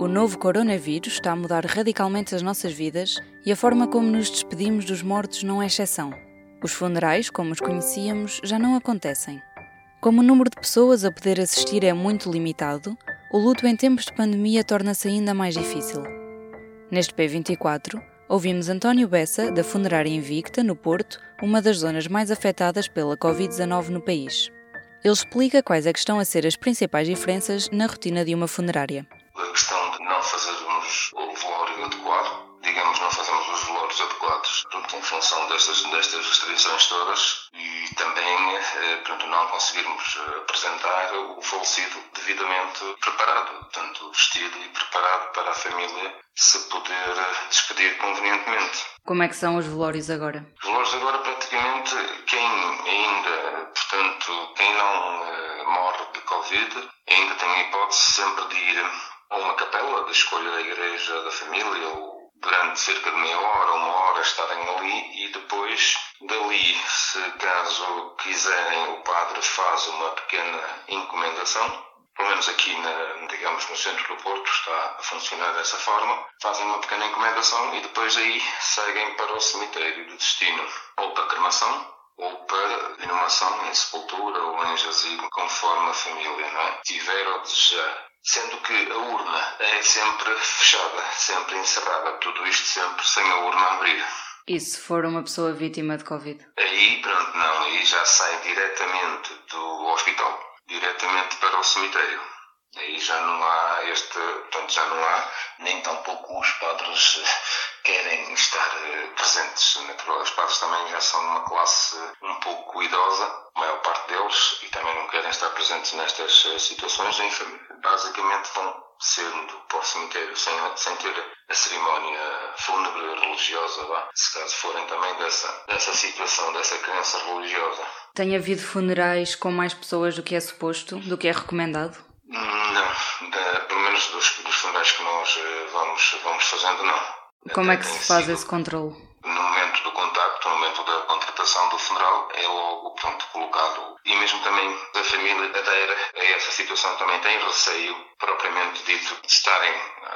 O novo coronavírus está a mudar radicalmente as nossas vidas e a forma como nos despedimos dos mortos não é exceção. Os funerais, como os conhecíamos, já não acontecem. Como o número de pessoas a poder assistir é muito limitado, o luto em tempos de pandemia torna-se ainda mais difícil. Neste P24, ouvimos António Bessa, da Funerária Invicta, no Porto, uma das zonas mais afetadas pela Covid-19 no país. Ele explica quais é que estão a ser as principais diferenças na rotina de uma funerária. Em função destas, destas restrições todas e também eh, pronto, não conseguirmos apresentar o falecido devidamente preparado, tanto vestido e preparado para a família se poder despedir convenientemente. Como é que são os velórios agora? Os velórios agora praticamente quem ainda, portanto, quem não morre de Covid, ainda tem a hipótese sempre de ir a uma capela da escolha da igreja da família ou durante cerca de meia hora, uma hora estarem ali e depois dali, se caso quiserem, o padre faz uma pequena encomendação pelo menos aqui, na, digamos, no centro do Porto, está a funcionar dessa forma. Fazem uma pequena encomendação e depois aí seguem para o cemitério de destino, ou para cremação, ou para inumação em sepultura ou em jazigo, conforme a família não é? tiver ou desejar. Sendo que a urna é sempre fechada, sempre encerrada, tudo isto sempre sem a urna abrir. E se for uma pessoa vítima de Covid? Aí, pronto, não, aí já sai diretamente do hospital diretamente para o cemitério. Aí já não há este, portanto já não há, nem tampouco os padres querem estar eh, presentes. Natural, os padres também já são uma classe um pouco idosa, a maior parte deles, e também não querem estar presentes nestas eh, situações. Basicamente vão sendo para o cemitério sem, sem ter a cerimónia fúnebre religiosa, lá, se caso forem também dessa, dessa situação, dessa crença religiosa. Tem havido funerais com mais pessoas do que é suposto, do que é recomendado? Não, pelo menos dos, dos funerais que nós eh, vamos, vamos fazendo, não. Como é que se faz esse controle? No momento do contacto, no momento da contratação do funeral, é logo pronto, colocado. E mesmo também a família adere a essa situação, também tem receio, propriamente dito, de estarem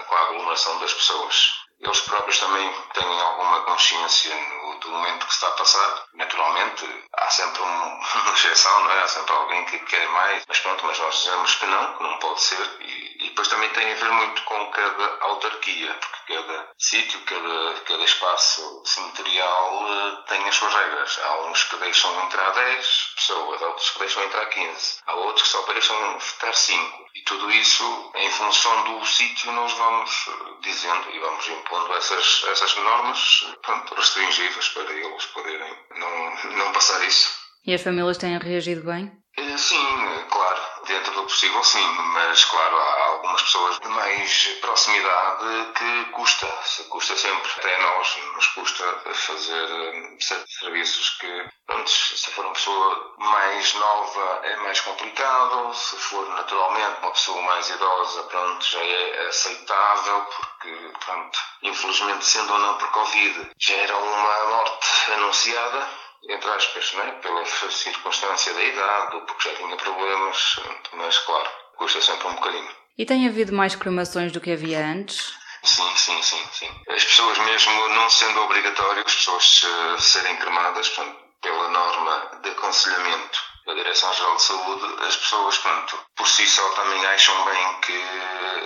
com a aglomeração das pessoas. Eles próprios também têm alguma consciência no, do momento que está a passar. Naturalmente, há sempre um, uma exceção, não é? Há sempre alguém que quer mais, mas pronto, mas nós dizemos que não, que não pode ser. E depois também tem a ver muito com cada autarquia, porque cada sítio, cada, cada espaço cemiterial eh, tem as suas regras. Há uns que deixam entrar 10 pessoas, há outros que deixam entrar 15, há outros que só deixam estar 5. E tudo isso, em função do sítio, nós vamos eh, dizendo e vamos impondo essas, essas normas pronto, para eles poderem não, não passar isso. E as famílias têm reagido bem? Eh, sim, claro, dentro do possível sim, mas claro, há algumas pessoas de mais proximidade que custa, custa sempre, até a nós nos custa fazer eh, certos serviços que, pronto, se for uma pessoa mais nova é mais complicado, se for naturalmente uma pessoa mais idosa, pronto, já é aceitável, porque, pronto, infelizmente sendo ou não por Covid, já era uma morte anunciada, entre aspas, né? pela circunstância da idade, ou porque já tinha problemas, mas claro, custa sempre um bocadinho. E tem havido mais cremações do que havia antes? Sim, sim, sim, sim. As pessoas mesmo não sendo obrigatório as pessoas uh, serem cremadas, portanto, pela norma de aconselhamento da Direção-Geral de Saúde, as pessoas, pronto, por si só também acham bem que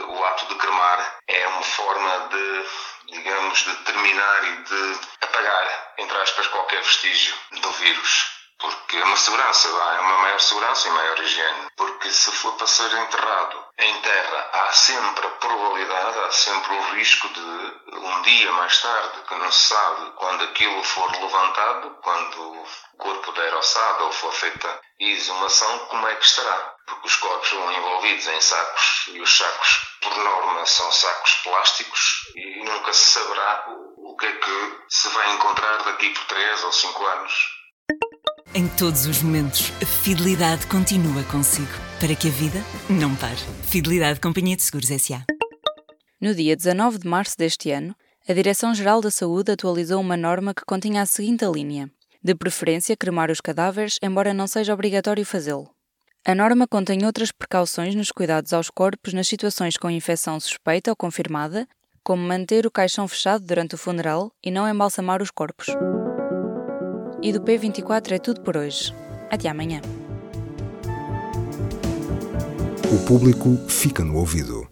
o ato de cremar é uma forma de digamos, de terminar e de apagar, entre aspas, qualquer vestígio do vírus. Porque é uma segurança, é uma maior segurança e maior higiene. Porque se for para ser enterrado em terra, há sempre a probabilidade, há sempre o risco de um dia mais tarde, que não se sabe quando aquilo for levantado, quando o corpo der ossada ou for feita exumação, como é que estará. Porque os corpos vão envolvidos em sacos e os sacos, por norma, são sacos plásticos e nunca se saberá o que é que se vai encontrar daqui por 3 ou 5 anos. Em todos os momentos, a fidelidade continua consigo, para que a vida não pare. Fidelidade Companhia de Seguros S.A. No dia 19 de março deste ano, a Direção-Geral da Saúde atualizou uma norma que continha a seguinte linha: de preferência cremar os cadáveres, embora não seja obrigatório fazê-lo. A norma contém outras precauções nos cuidados aos corpos nas situações com infecção suspeita ou confirmada, como manter o caixão fechado durante o funeral e não embalsamar os corpos. E do P24 é tudo por hoje. Até amanhã. O público fica no ouvido.